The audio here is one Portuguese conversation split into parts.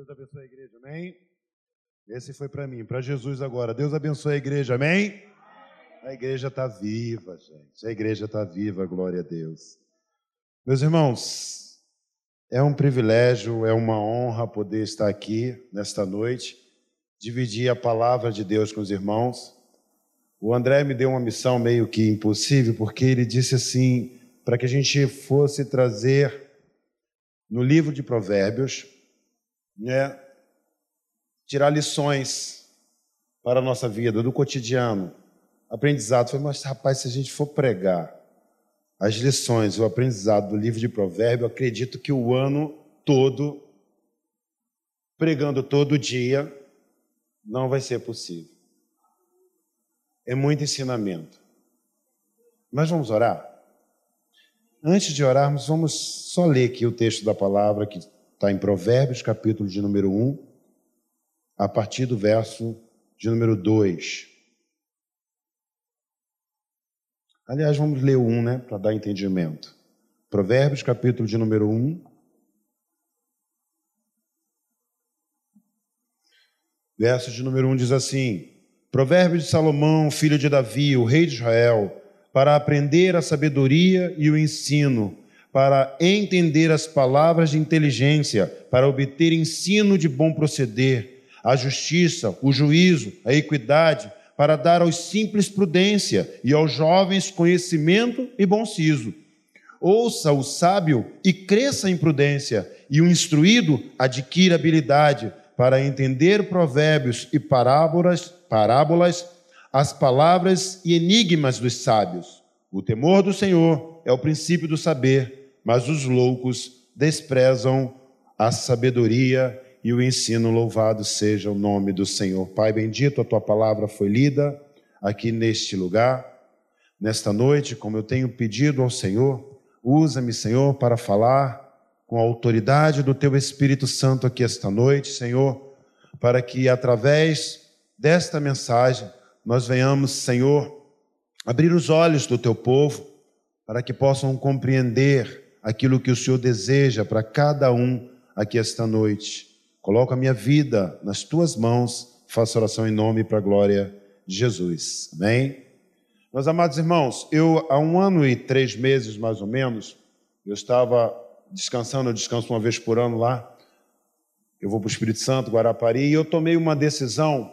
Deus abençoe a igreja, amém? Esse foi para mim, para Jesus agora. Deus abençoe a igreja, amém? A igreja está viva, gente. A igreja está viva, glória a Deus. Meus irmãos, é um privilégio, é uma honra poder estar aqui nesta noite, dividir a palavra de Deus com os irmãos. O André me deu uma missão meio que impossível, porque ele disse assim, para que a gente fosse trazer no livro de Provérbios, né, tirar lições para a nossa vida, do cotidiano, aprendizado. Falei, mas rapaz, se a gente for pregar as lições, o aprendizado do livro de Provérbios, acredito que o ano todo, pregando todo dia, não vai ser possível. É muito ensinamento. Mas vamos orar? Antes de orarmos, vamos só ler aqui o texto da palavra que está em Provérbios, capítulo de número 1, a partir do verso de número 2. Aliás, vamos ler o 1, né, para dar entendimento. Provérbios, capítulo de número 1. Verso de número 1 diz assim: Provérbios de Salomão, filho de Davi, o rei de Israel, para aprender a sabedoria e o ensino, para entender as palavras de inteligência, para obter ensino de bom proceder, a justiça, o juízo, a equidade, para dar aos simples prudência e aos jovens conhecimento e bom siso. Ouça o sábio e cresça em prudência, e o instruído adquira habilidade para entender provérbios e parábolas, parábolas as palavras e enigmas dos sábios. O temor do Senhor é o princípio do saber, mas os loucos desprezam a sabedoria e o ensino. Louvado seja o nome do Senhor. Pai bendito, a tua palavra foi lida aqui neste lugar, nesta noite, como eu tenho pedido ao Senhor. Usa-me, Senhor, para falar com a autoridade do teu Espírito Santo aqui esta noite, Senhor, para que através desta mensagem nós venhamos, Senhor, abrir os olhos do teu povo para que possam compreender aquilo que o Senhor deseja para cada um aqui esta noite. Coloco a minha vida nas tuas mãos, faço oração em nome para a glória de Jesus. Amém? Meus amados irmãos, eu há um ano e três meses mais ou menos, eu estava descansando, eu descanso uma vez por ano lá, eu vou para o Espírito Santo, Guarapari, e eu tomei uma decisão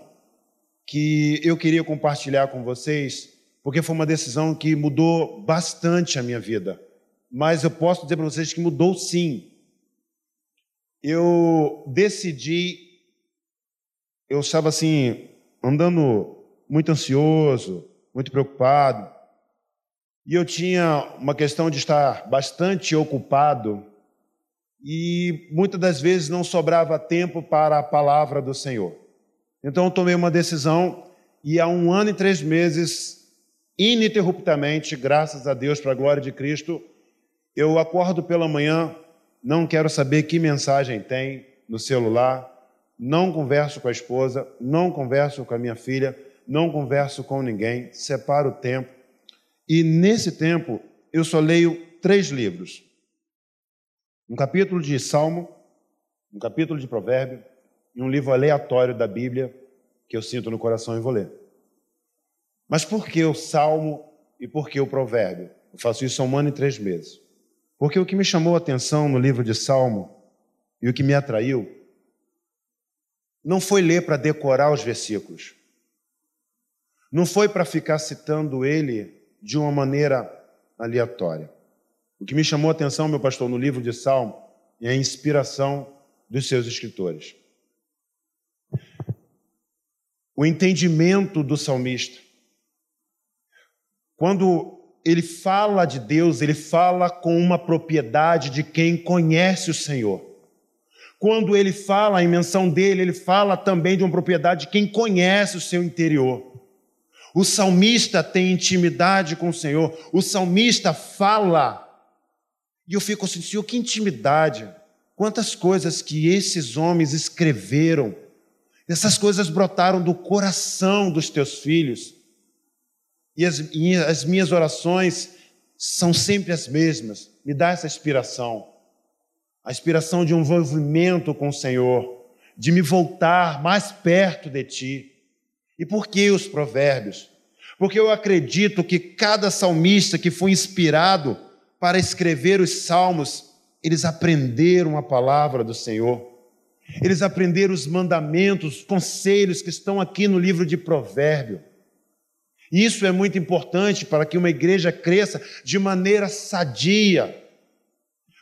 que eu queria compartilhar com vocês, porque foi uma decisão que mudou bastante a minha vida. Mas eu posso dizer para vocês que mudou sim. Eu decidi, eu estava assim, andando muito ansioso, muito preocupado, e eu tinha uma questão de estar bastante ocupado, e muitas das vezes não sobrava tempo para a palavra do Senhor. Então eu tomei uma decisão e há um ano e três meses, ininterruptamente, graças a Deus, para a glória de Cristo, eu acordo pela manhã, não quero saber que mensagem tem no celular, não converso com a esposa, não converso com a minha filha, não converso com ninguém, separo o tempo. E nesse tempo eu só leio três livros: um capítulo de Salmo, um capítulo de Provérbio em um livro aleatório da Bíblia que eu sinto no coração e vou ler. Mas por que o Salmo e por que o Provérbio? Eu faço isso há um ano e três meses. Porque o que me chamou a atenção no livro de Salmo e o que me atraiu não foi ler para decorar os versículos. Não foi para ficar citando ele de uma maneira aleatória. O que me chamou a atenção, meu pastor, no livro de Salmo é a inspiração dos seus escritores o entendimento do salmista. Quando ele fala de Deus, ele fala com uma propriedade de quem conhece o Senhor. Quando ele fala, em menção dele, ele fala também de uma propriedade de quem conhece o seu interior. O salmista tem intimidade com o Senhor, o salmista fala. E eu fico assim, Senhor, que intimidade! Quantas coisas que esses homens escreveram essas coisas brotaram do coração dos teus filhos. E as, e as minhas orações são sempre as mesmas. Me dá essa inspiração. A inspiração de um envolvimento com o Senhor. de me voltar mais perto de ti. E por que os provérbios? Porque eu acredito que cada salmista que foi inspirado para escrever os salmos, eles aprenderam a palavra do Senhor. Eles aprenderam os mandamentos, os conselhos que estão aqui no livro de Provérbio. Isso é muito importante para que uma igreja cresça de maneira sadia.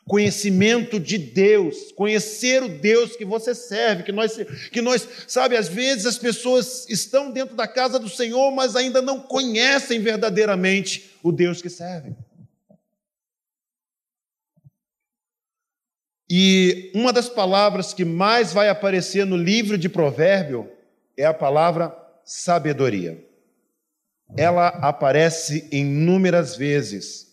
Conhecimento de Deus, conhecer o Deus que você serve, que nós, que nós, sabe, às vezes as pessoas estão dentro da casa do Senhor, mas ainda não conhecem verdadeiramente o Deus que servem. E uma das palavras que mais vai aparecer no livro de Provérbio é a palavra sabedoria. Ela aparece inúmeras vezes.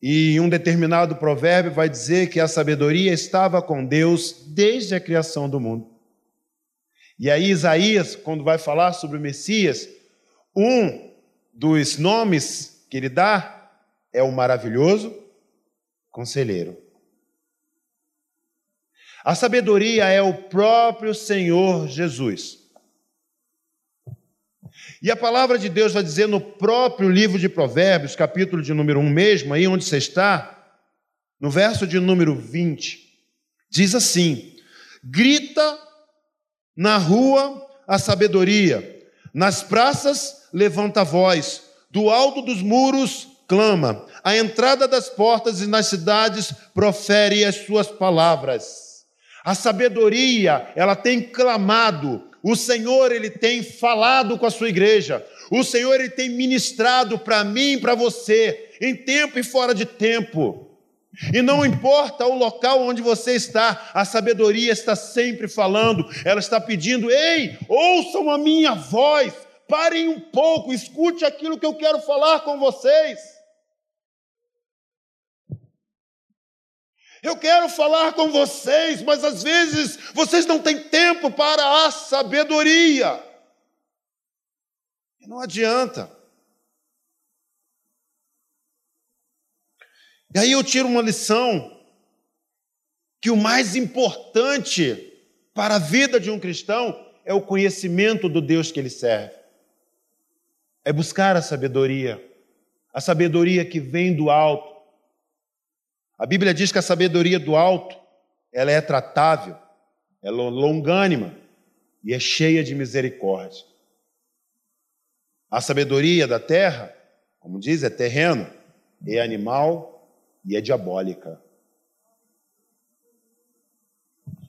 E um determinado provérbio vai dizer que a sabedoria estava com Deus desde a criação do mundo. E aí, Isaías, quando vai falar sobre o Messias, um dos nomes que ele dá é o maravilhoso conselheiro. A sabedoria é o próprio Senhor Jesus. E a palavra de Deus vai dizer no próprio livro de Provérbios, capítulo de número 1 mesmo, aí onde você está, no verso de número 20, diz assim: Grita na rua a sabedoria, nas praças levanta a voz, do alto dos muros clama, à entrada das portas e nas cidades profere as suas palavras. A sabedoria, ela tem clamado, o Senhor ele tem falado com a sua igreja. O Senhor ele tem ministrado para mim e para você, em tempo e fora de tempo. E não importa o local onde você está, a sabedoria está sempre falando, ela está pedindo: ei, ouçam a minha voz, parem um pouco, escute aquilo que eu quero falar com vocês. Eu quero falar com vocês, mas às vezes vocês não têm tempo para a sabedoria. Não adianta. E aí eu tiro uma lição que o mais importante para a vida de um cristão é o conhecimento do Deus que ele serve. É buscar a sabedoria, a sabedoria que vem do alto a Bíblia diz que a sabedoria do alto, ela é tratável, é longânima e é cheia de misericórdia. A sabedoria da terra, como diz, é terreno, é animal e é diabólica.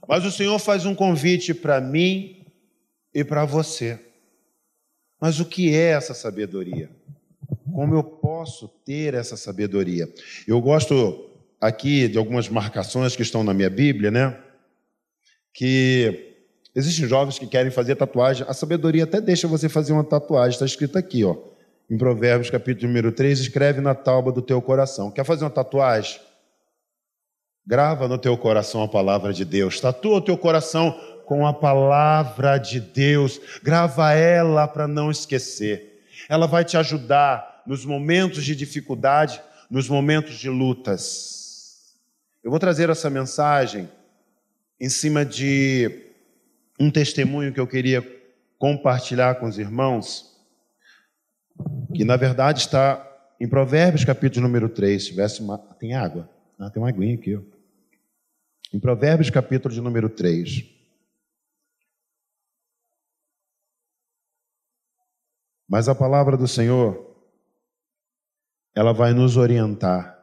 Mas o Senhor faz um convite para mim e para você. Mas o que é essa sabedoria? Como eu posso ter essa sabedoria? Eu gosto aqui de algumas marcações que estão na minha Bíblia, né? Que existem jovens que querem fazer tatuagem. A sabedoria até deixa você fazer uma tatuagem, está escrito aqui, ó. Em Provérbios, capítulo número 3, escreve na tábua do teu coração. Quer fazer uma tatuagem? Grava no teu coração a palavra de Deus. Tatua o teu coração com a palavra de Deus. Grava ela para não esquecer. Ela vai te ajudar nos momentos de dificuldade, nos momentos de lutas. Eu vou trazer essa mensagem em cima de um testemunho que eu queria compartilhar com os irmãos, que na verdade está em Provérbios, capítulo número 3. Se tivesse uma... Tem água? Ah, tem uma aguinha aqui. Ó. Em Provérbios, capítulo de número 3. Mas a palavra do Senhor, ela vai nos orientar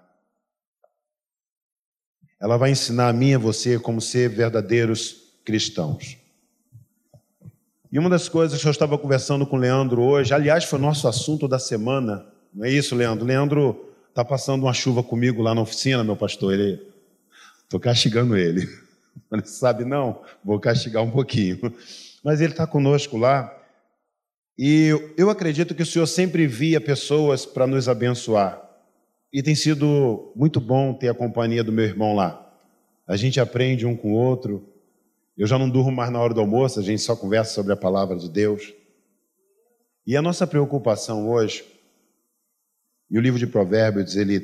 ela vai ensinar a mim e a você como ser verdadeiros cristãos. E uma das coisas que eu estava conversando com o Leandro hoje, aliás, foi nosso assunto da semana, não é isso, Leandro? Leandro está passando uma chuva comigo lá na oficina, meu pastor. Ele, estou castigando ele. Ele sabe, não, vou castigar um pouquinho. Mas ele está conosco lá. E eu acredito que o Senhor sempre via pessoas para nos abençoar. E tem sido muito bom ter a companhia do meu irmão lá. A gente aprende um com o outro. Eu já não durmo mais na hora do almoço, a gente só conversa sobre a palavra de Deus. E a nossa preocupação hoje, e o livro de Provérbios, ele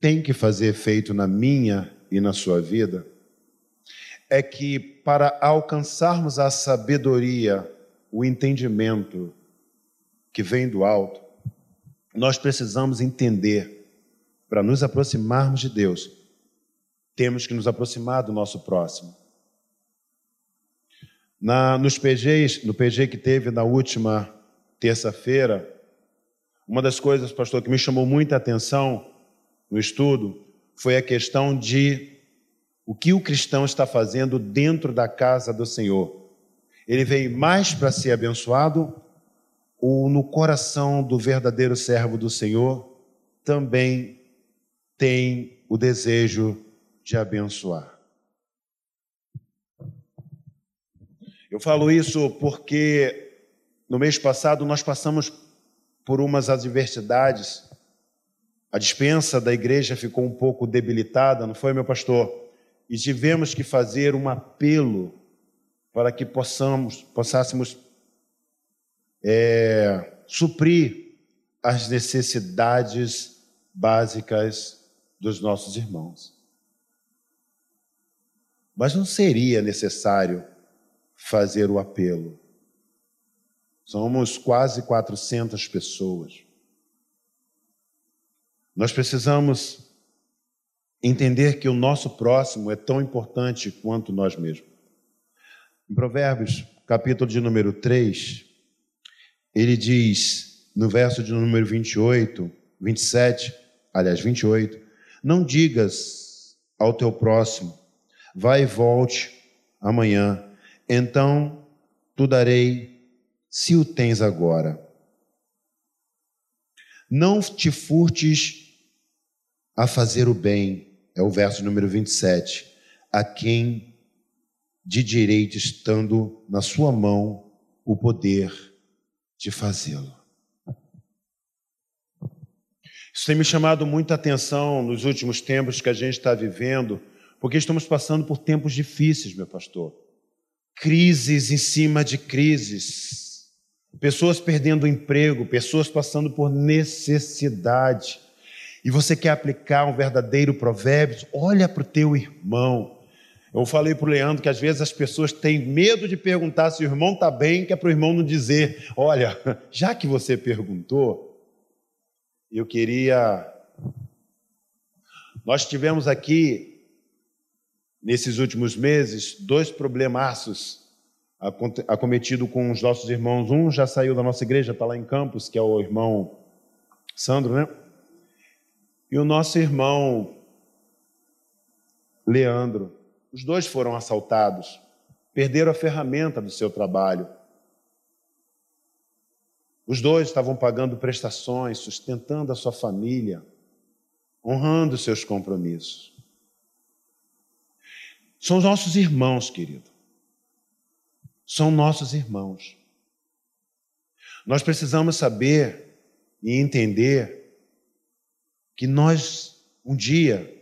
tem que fazer efeito na minha e na sua vida, é que para alcançarmos a sabedoria, o entendimento que vem do alto, nós precisamos entender, para nos aproximarmos de Deus, temos que nos aproximar do nosso próximo. Na, nos PGs, no PG que teve na última terça-feira, uma das coisas, pastor, que me chamou muita atenção no estudo foi a questão de o que o cristão está fazendo dentro da casa do Senhor. Ele veio mais para ser abençoado ou no coração do verdadeiro servo do Senhor também tem o desejo de abençoar? Eu falo isso porque no mês passado nós passamos por umas adversidades. A dispensa da igreja ficou um pouco debilitada, não foi, meu pastor? E tivemos que fazer um apelo para que possamos, possássemos é, suprir as necessidades básicas dos nossos irmãos. Mas não seria necessário fazer o apelo. Somos quase 400 pessoas. Nós precisamos entender que o nosso próximo é tão importante quanto nós mesmos. Em Provérbios, capítulo de número 3, ele diz, no verso de número 28, 27, aliás, 28, não digas ao teu próximo, vai e volte amanhã, então tu darei se o tens agora. Não te furtes a fazer o bem, é o verso número 27, a quem de direito estando na sua mão o poder de fazê-lo. Isso tem me chamado muita atenção nos últimos tempos que a gente está vivendo, porque estamos passando por tempos difíceis, meu pastor crises em cima de crises, pessoas perdendo emprego, pessoas passando por necessidade. E você quer aplicar um verdadeiro provérbio? Olha para o teu irmão. Eu falei para o Leandro que às vezes as pessoas têm medo de perguntar se o irmão está bem, que é para o irmão não dizer: Olha, já que você perguntou, eu queria. Nós tivemos aqui nesses últimos meses, dois problemaços acometido com os nossos irmãos. Um já saiu da nossa igreja, está lá em Campos, que é o irmão Sandro, né? E o nosso irmão Leandro. Os dois foram assaltados, perderam a ferramenta do seu trabalho. Os dois estavam pagando prestações, sustentando a sua família, honrando seus compromissos. São nossos irmãos, querido. São nossos irmãos. Nós precisamos saber e entender que nós, um dia,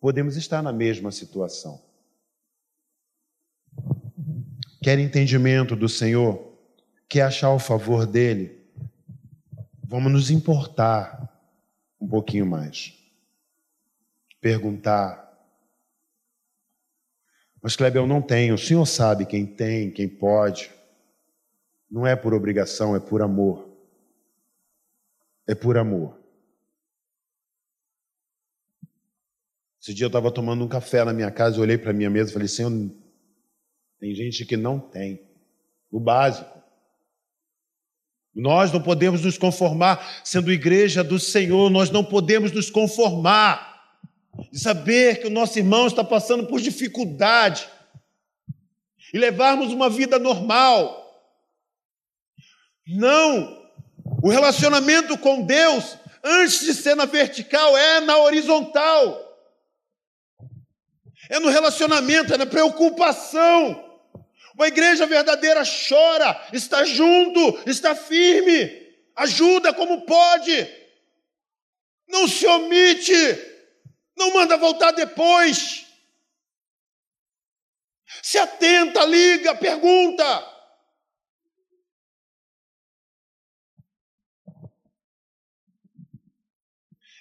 podemos estar na mesma situação. Quer entendimento do Senhor? Quer achar o favor dele? Vamos nos importar um pouquinho mais. Perguntar, mas, Kleber, eu não tenho. O senhor sabe quem tem, quem pode. Não é por obrigação, é por amor. É por amor. Esse dia eu estava tomando um café na minha casa, eu olhei para a minha mesa e falei, Senhor, tem gente que não tem. O básico. Nós não podemos nos conformar, sendo igreja do Senhor, nós não podemos nos conformar de saber que o nosso irmão está passando por dificuldade e levarmos uma vida normal. Não! O relacionamento com Deus, antes de ser na vertical, é na horizontal. É no relacionamento, é na preocupação. Uma igreja verdadeira chora, está junto, está firme, ajuda como pode, não se omite. Não manda voltar depois. Se atenta, liga, pergunta.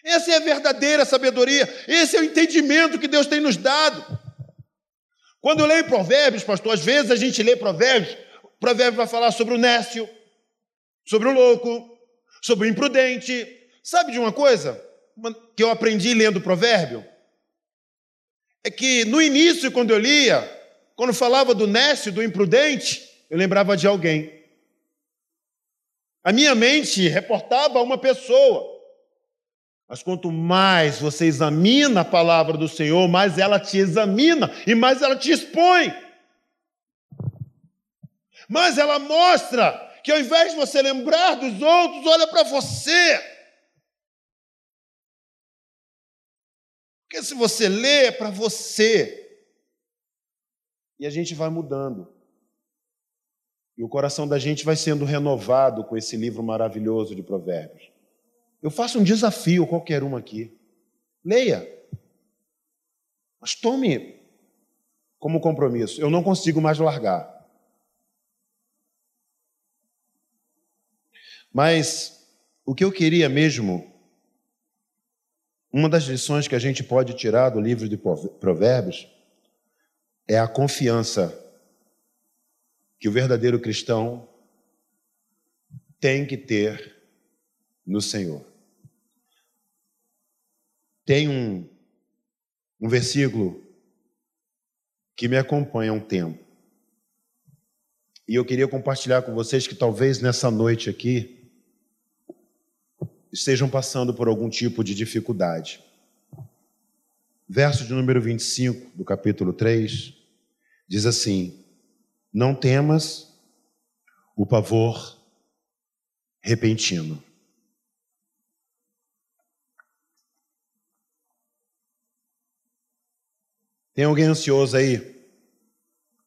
Essa é a verdadeira sabedoria, esse é o entendimento que Deus tem nos dado. Quando eu leio provérbios, pastor, às vezes a gente lê provérbios, o provérbio vai falar sobre o nécio, sobre o louco, sobre o imprudente. Sabe de uma coisa que eu aprendi lendo o provérbio? É que no início, quando eu lia, quando falava do nécio, do imprudente, eu lembrava de alguém. A minha mente reportava uma pessoa. Mas quanto mais você examina a palavra do Senhor, mais ela te examina e mais ela te expõe. Mas ela mostra que ao invés de você lembrar dos outros, olha para você. Porque se você lê, é para você. E a gente vai mudando. E o coração da gente vai sendo renovado com esse livro maravilhoso de Provérbios. Eu faço um desafio a qualquer um aqui. Leia. Mas tome como compromisso. Eu não consigo mais largar. Mas o que eu queria mesmo, uma das lições que a gente pode tirar do livro de Provérbios é a confiança que o verdadeiro cristão tem que ter no Senhor. Tem um, um versículo que me acompanha há um tempo. E eu queria compartilhar com vocês que talvez nessa noite aqui estejam passando por algum tipo de dificuldade. Verso de número 25 do capítulo 3 diz assim: Não temas o pavor repentino. Tem alguém ansioso aí?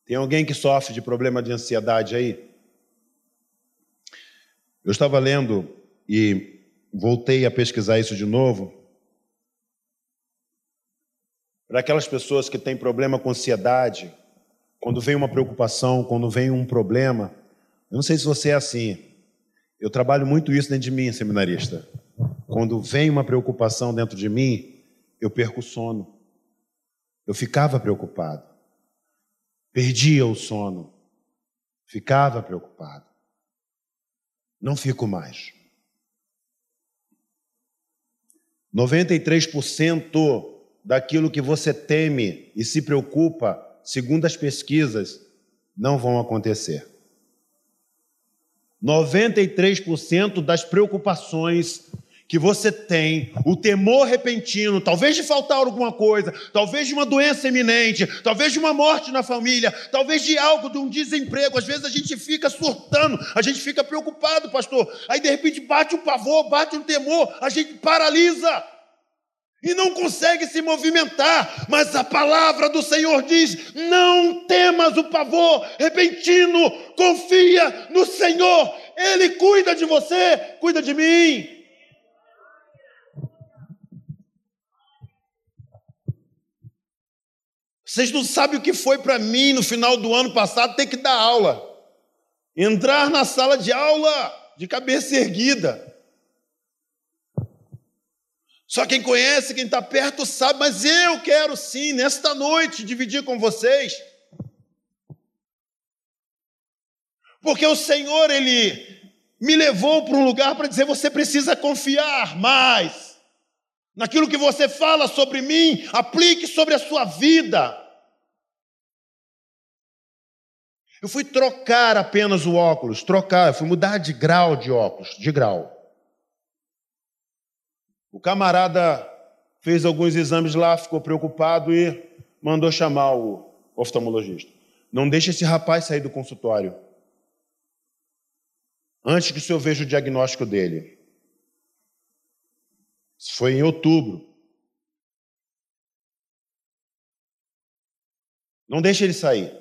Tem alguém que sofre de problema de ansiedade aí? Eu estava lendo e voltei a pesquisar isso de novo. Para aquelas pessoas que têm problema com ansiedade, quando vem uma preocupação, quando vem um problema, eu não sei se você é assim. Eu trabalho muito isso dentro de mim, seminarista. Quando vem uma preocupação dentro de mim, eu perco o sono. Eu ficava preocupado. Perdia o sono. Ficava preocupado. Não fico mais. 93% daquilo que você teme e se preocupa, segundo as pesquisas, não vão acontecer. 93% das preocupações que você tem, o temor repentino, talvez de faltar alguma coisa, talvez de uma doença iminente, talvez de uma morte na família, talvez de algo, de um desemprego. Às vezes a gente fica surtando, a gente fica preocupado, pastor. Aí de repente bate um pavor, bate um temor, a gente paralisa e não consegue se movimentar, mas a palavra do Senhor diz: não temas o pavor repentino, confia no Senhor, Ele cuida de você, cuida de mim. Vocês não sabem o que foi para mim no final do ano passado ter que dar aula. Entrar na sala de aula de cabeça erguida. Só quem conhece, quem está perto, sabe, mas eu quero sim, nesta noite, dividir com vocês. Porque o Senhor, Ele me levou para um lugar para dizer: você precisa confiar mais. Naquilo que você fala sobre mim, aplique sobre a sua vida. Eu fui trocar apenas o óculos, trocar, eu fui mudar de grau de óculos, de grau. O camarada fez alguns exames lá, ficou preocupado e mandou chamar o oftalmologista. Não deixe esse rapaz sair do consultório antes que o senhor veja o diagnóstico dele. Isso foi em outubro. Não deixe ele sair.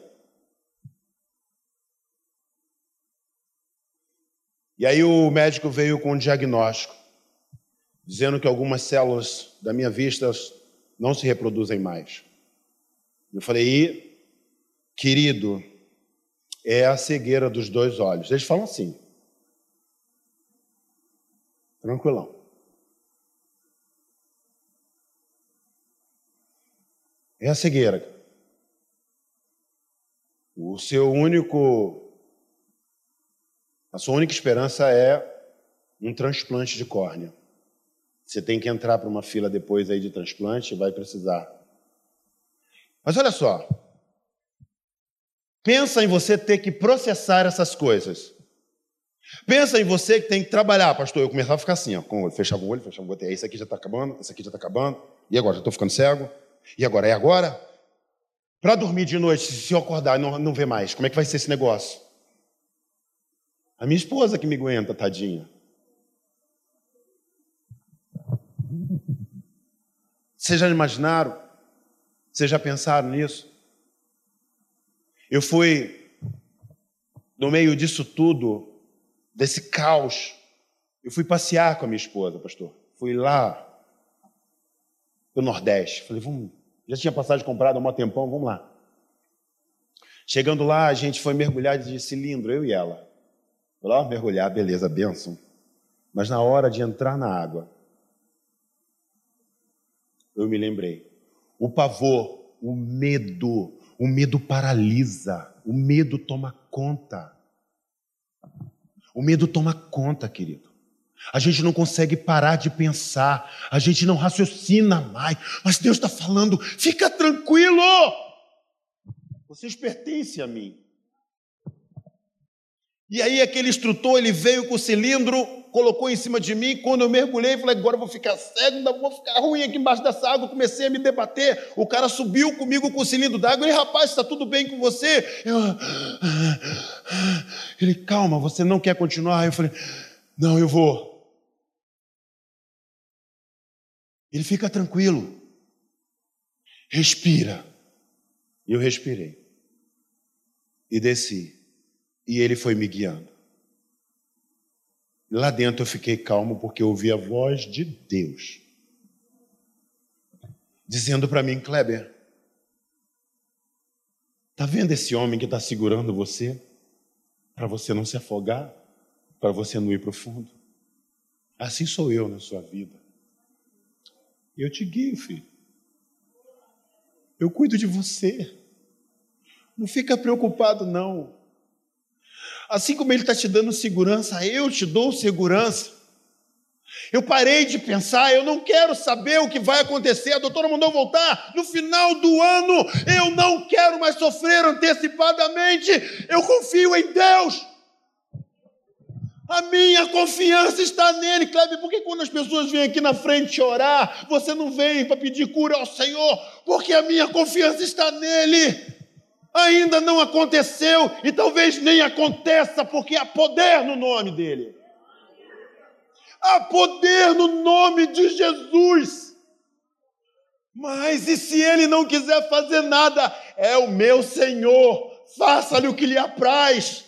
E aí o médico veio com um diagnóstico, dizendo que algumas células da minha vista não se reproduzem mais. Eu falei, querido, é a cegueira dos dois olhos. Eles falam assim. Tranquilão. É a cegueira. O seu único. A sua única esperança é um transplante de córnea. Você tem que entrar para uma fila depois aí de transplante vai precisar. Mas olha só. Pensa em você ter que processar essas coisas. Pensa em você que tem que trabalhar, pastor. Eu começava a ficar assim, ó, fechava o olho, fechava o olho. Esse aqui já está acabando, esse aqui já está acabando. E agora? Já estou ficando cego? E agora? É agora? Para dormir de noite, se eu acordar e não, não ver mais, como é que vai ser esse negócio? A minha esposa que me aguenta, tadinha. Vocês já imaginaram? Vocês já pensaram nisso? Eu fui, no meio disso tudo, desse caos, eu fui passear com a minha esposa, pastor. Fui lá no Nordeste. Falei, vamos. Já tinha passagem comprada há um tempão, vamos lá. Chegando lá, a gente foi mergulhar de cilindro, eu e ela. Lá, mergulhar, beleza, benção. Mas na hora de entrar na água, eu me lembrei. O pavor, o medo, o medo paralisa, o medo toma conta. O medo toma conta, querido. A gente não consegue parar de pensar, a gente não raciocina mais, mas Deus está falando: fica tranquilo, vocês pertencem a mim. E aí aquele instrutor, ele veio com o cilindro, colocou em cima de mim, quando eu mergulhei, falei, agora eu vou ficar cego, ainda vou ficar ruim aqui embaixo dessa água, comecei a me debater, o cara subiu comigo com o cilindro d'água, ele, rapaz, está tudo bem com você? Eu, ele, calma, você não quer continuar? Eu falei, não, eu vou. Ele fica tranquilo, respira. E eu respirei. E desci. E ele foi me guiando. Lá dentro eu fiquei calmo porque eu ouvi a voz de Deus dizendo para mim, Kleber, tá vendo esse homem que está segurando você para você não se afogar, para você não ir para o fundo? Assim sou eu na sua vida. Eu te guio, filho. Eu cuido de você. Não fica preocupado, não. Assim como Ele está te dando segurança, eu te dou segurança. Eu parei de pensar, eu não quero saber o que vai acontecer. A doutora mandou voltar no final do ano. Eu não quero mais sofrer antecipadamente. Eu confio em Deus. A minha confiança está nele, Kleber. Por que quando as pessoas vêm aqui na frente orar, você não vem para pedir cura ao Senhor? Porque a minha confiança está nele ainda não aconteceu e talvez nem aconteça, porque há poder no nome dele. Há poder no nome de Jesus. Mas e se ele não quiser fazer nada? É o meu Senhor, faça-lhe o que lhe apraz.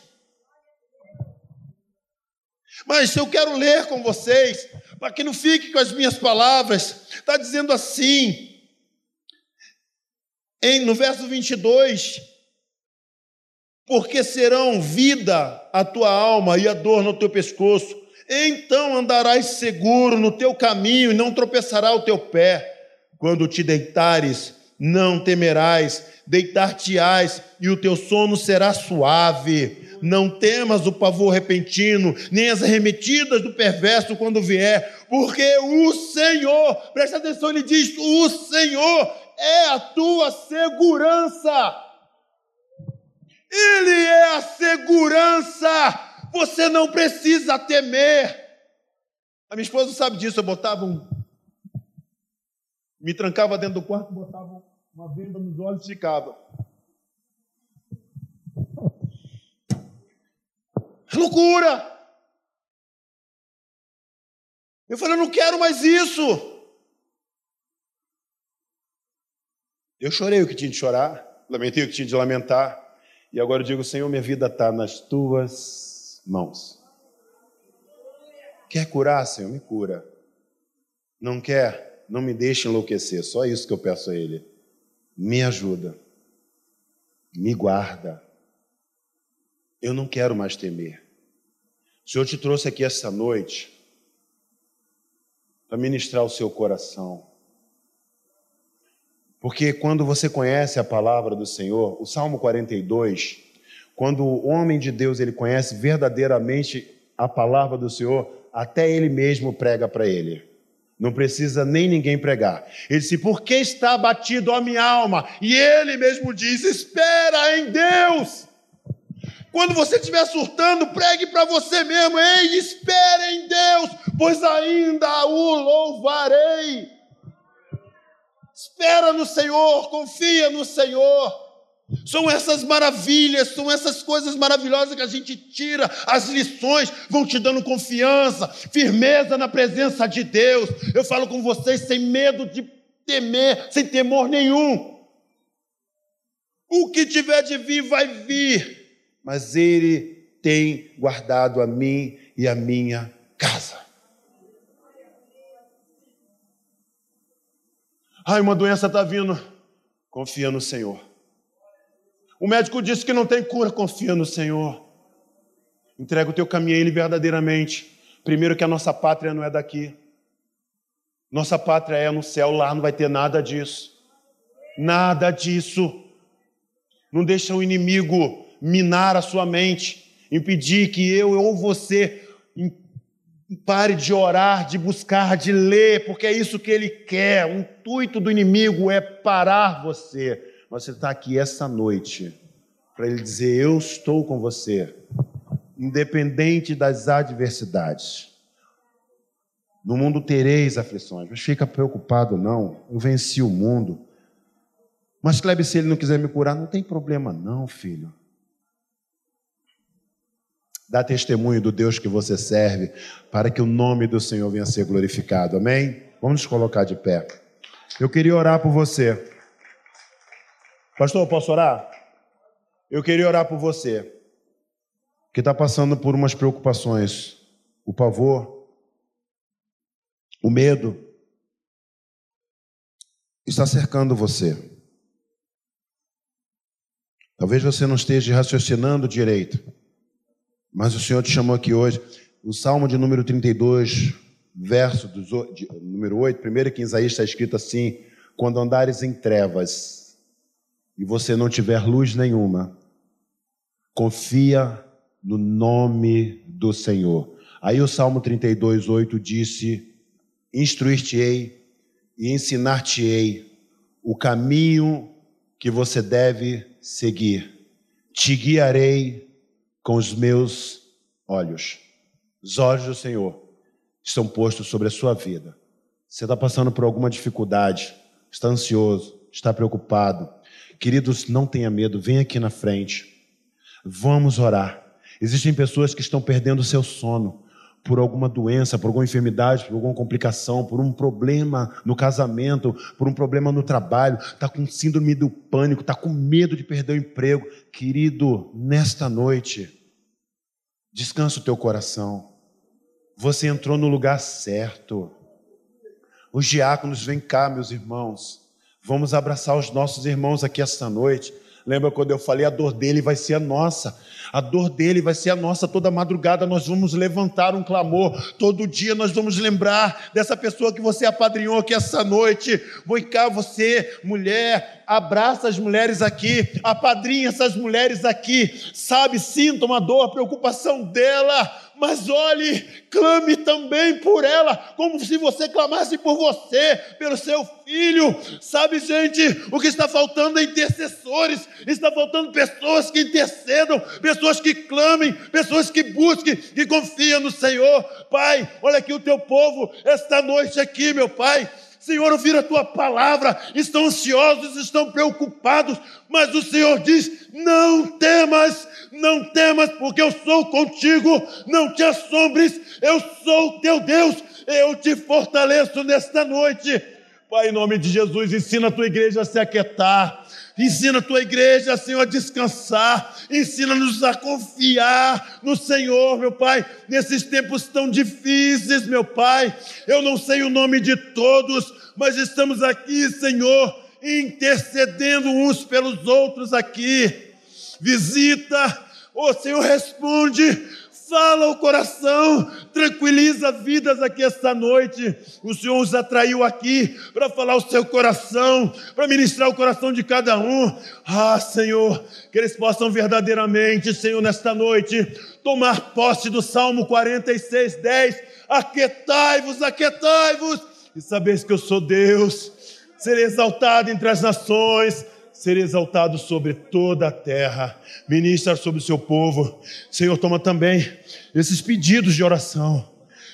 Mas eu quero ler com vocês, para que não fique com as minhas palavras, está dizendo assim, em, no verso 22, porque serão vida a tua alma e a dor no teu pescoço. Então andarás seguro no teu caminho e não tropeçará o teu pé. Quando te deitares, não temerás, deitar-te-ás e o teu sono será suave. Não temas o pavor repentino, nem as arremetidas do perverso quando vier, porque o Senhor, presta atenção, ele diz: o Senhor é a tua segurança. Ele é a segurança. Você não precisa temer. A minha esposa sabe disso. Eu botava um. Me trancava dentro do quarto, botava uma venda nos olhos e ficava. Loucura! Eu falei, eu não quero mais isso. Eu chorei o que tinha de chorar, lamentei o que tinha de lamentar. E agora eu digo, Senhor, minha vida está nas tuas mãos. Quer curar, Senhor? Me cura. Não quer? Não me deixe enlouquecer. Só isso que eu peço a Ele. Me ajuda. Me guarda. Eu não quero mais temer. O Senhor te trouxe aqui essa noite para ministrar o seu coração, Porque quando você conhece a palavra do Senhor, o Salmo 42, quando o homem de Deus ele conhece verdadeiramente a palavra do Senhor, até ele mesmo prega para ele. Não precisa nem ninguém pregar. Ele disse: Por que está abatido a minha alma? E ele mesmo diz: Espera em Deus. Quando você estiver surtando, pregue para você mesmo: Ei, espere em Deus, pois ainda o louvarei. Espera no Senhor, confia no Senhor. São essas maravilhas, são essas coisas maravilhosas que a gente tira, as lições vão te dando confiança, firmeza na presença de Deus. Eu falo com vocês sem medo de temer, sem temor nenhum. O que tiver de vir, vai vir, mas Ele tem guardado a mim e a minha casa. Ai, uma doença está vindo. Confia no Senhor. O médico disse que não tem cura, confia no Senhor. Entrega o teu caminho a Ele verdadeiramente. Primeiro que a nossa pátria não é daqui. Nossa pátria é no céu, lá não vai ter nada disso. Nada disso. Não deixa o inimigo minar a sua mente, impedir que eu ou você pare de orar, de buscar, de ler, porque é isso que ele quer. O intuito do inimigo é parar você você está aqui essa noite para ele dizer: Eu estou com você, independente das adversidades. No mundo tereis aflições, mas fica preocupado, não. Eu venci o mundo. Mas, Kleber, se ele não quiser me curar, não tem problema, não, filho. Dá testemunho do Deus que você serve, para que o nome do Senhor venha a ser glorificado. Amém? Vamos nos colocar de pé. Eu queria orar por você. Pastor, posso orar? Eu queria orar por você, que está passando por umas preocupações, o pavor, o medo, está cercando você. Talvez você não esteja raciocinando direito, mas o Senhor te chamou aqui hoje. O Salmo de número 32, verso do, de, número 8, primeiro que em Isaías está escrito assim: Quando andares em trevas, e você não tiver luz nenhuma, confia no nome do Senhor. Aí o Salmo 32, 8 disse: Instruir-te-ei e ensinar-te-ei o caminho que você deve seguir. Te guiarei com os meus olhos. Os olhos do Senhor estão postos sobre a sua vida. Você está passando por alguma dificuldade, está ansioso, está preocupado Queridos, não tenha medo, vem aqui na frente. Vamos orar. Existem pessoas que estão perdendo o seu sono por alguma doença, por alguma enfermidade, por alguma complicação, por um problema no casamento, por um problema no trabalho, está com síndrome do pânico, está com medo de perder o emprego. Querido, nesta noite, descansa o teu coração. Você entrou no lugar certo. Os diáconos, vem cá, meus irmãos. Vamos abraçar os nossos irmãos aqui esta noite. Lembra quando eu falei a dor dele vai ser a nossa? A dor dele vai ser a nossa. Toda madrugada nós vamos levantar um clamor. Todo dia nós vamos lembrar dessa pessoa que você apadrinhou aqui essa noite. Vem cá, você, mulher, abraça as mulheres aqui, apadrinha essas mulheres aqui. Sabe, sinta uma dor, a preocupação dela mas olhe, clame também por ela, como se você clamasse por você, pelo seu filho. Sabe, gente, o que está faltando é intercessores, está faltando pessoas que intercedam, pessoas que clamem, pessoas que busquem, que confiam no Senhor. Pai, olha aqui o teu povo esta noite aqui, meu Pai. Senhor, ouvir a tua palavra, estão ansiosos, estão preocupados, mas o Senhor diz: não temas, não temas, porque eu sou contigo, não te assombres, eu sou teu Deus, eu te fortaleço nesta noite. Pai, em nome de Jesus, ensina a tua igreja a se aquietar, ensina a tua igreja, Senhor, a descansar, ensina-nos a confiar no Senhor, meu Pai, nesses tempos tão difíceis, meu Pai. Eu não sei o nome de todos, mas estamos aqui, Senhor, intercedendo uns pelos outros aqui visita, o Senhor responde, Fala o coração, tranquiliza vidas aqui esta noite. O Senhor os atraiu aqui para falar o seu coração, para ministrar o coração de cada um. Ah, Senhor, que eles possam verdadeiramente, Senhor, nesta noite, tomar posse do Salmo 46, 10. Aquetai-vos, aquetai-vos, e sabeis que eu sou Deus. Serei exaltado entre as nações, ser exaltado sobre toda a terra, ministrar sobre o seu povo. Senhor, toma também esses pedidos de oração.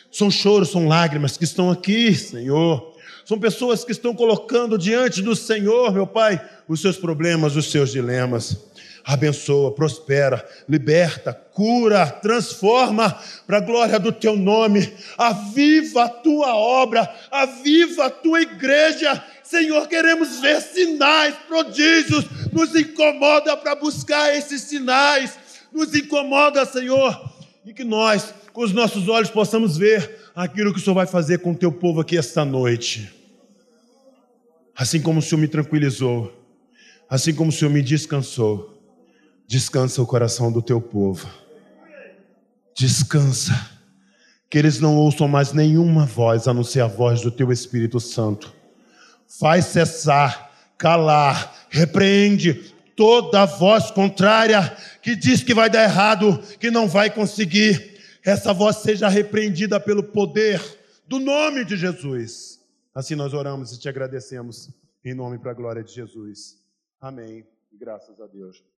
São choros, são lágrimas que estão aqui, Senhor. São pessoas que estão colocando diante do Senhor, meu Pai, os seus problemas, os seus dilemas. Abençoa, prospera, liberta, cura, transforma para a glória do teu nome. Aviva a tua obra, aviva a tua igreja Senhor, queremos ver sinais, prodígios, nos incomoda para buscar esses sinais, nos incomoda, Senhor, e que nós, com os nossos olhos, possamos ver aquilo que o Senhor vai fazer com o teu povo aqui esta noite. Assim como o Senhor me tranquilizou, assim como o Senhor me descansou, descansa o coração do teu povo. Descansa, que eles não ouçam mais nenhuma voz a não ser a voz do teu Espírito Santo faz cessar, calar, repreende toda voz contrária que diz que vai dar errado, que não vai conseguir. Essa voz seja repreendida pelo poder do nome de Jesus. Assim nós oramos e te agradecemos em nome para a glória de Jesus. Amém. Graças a Deus.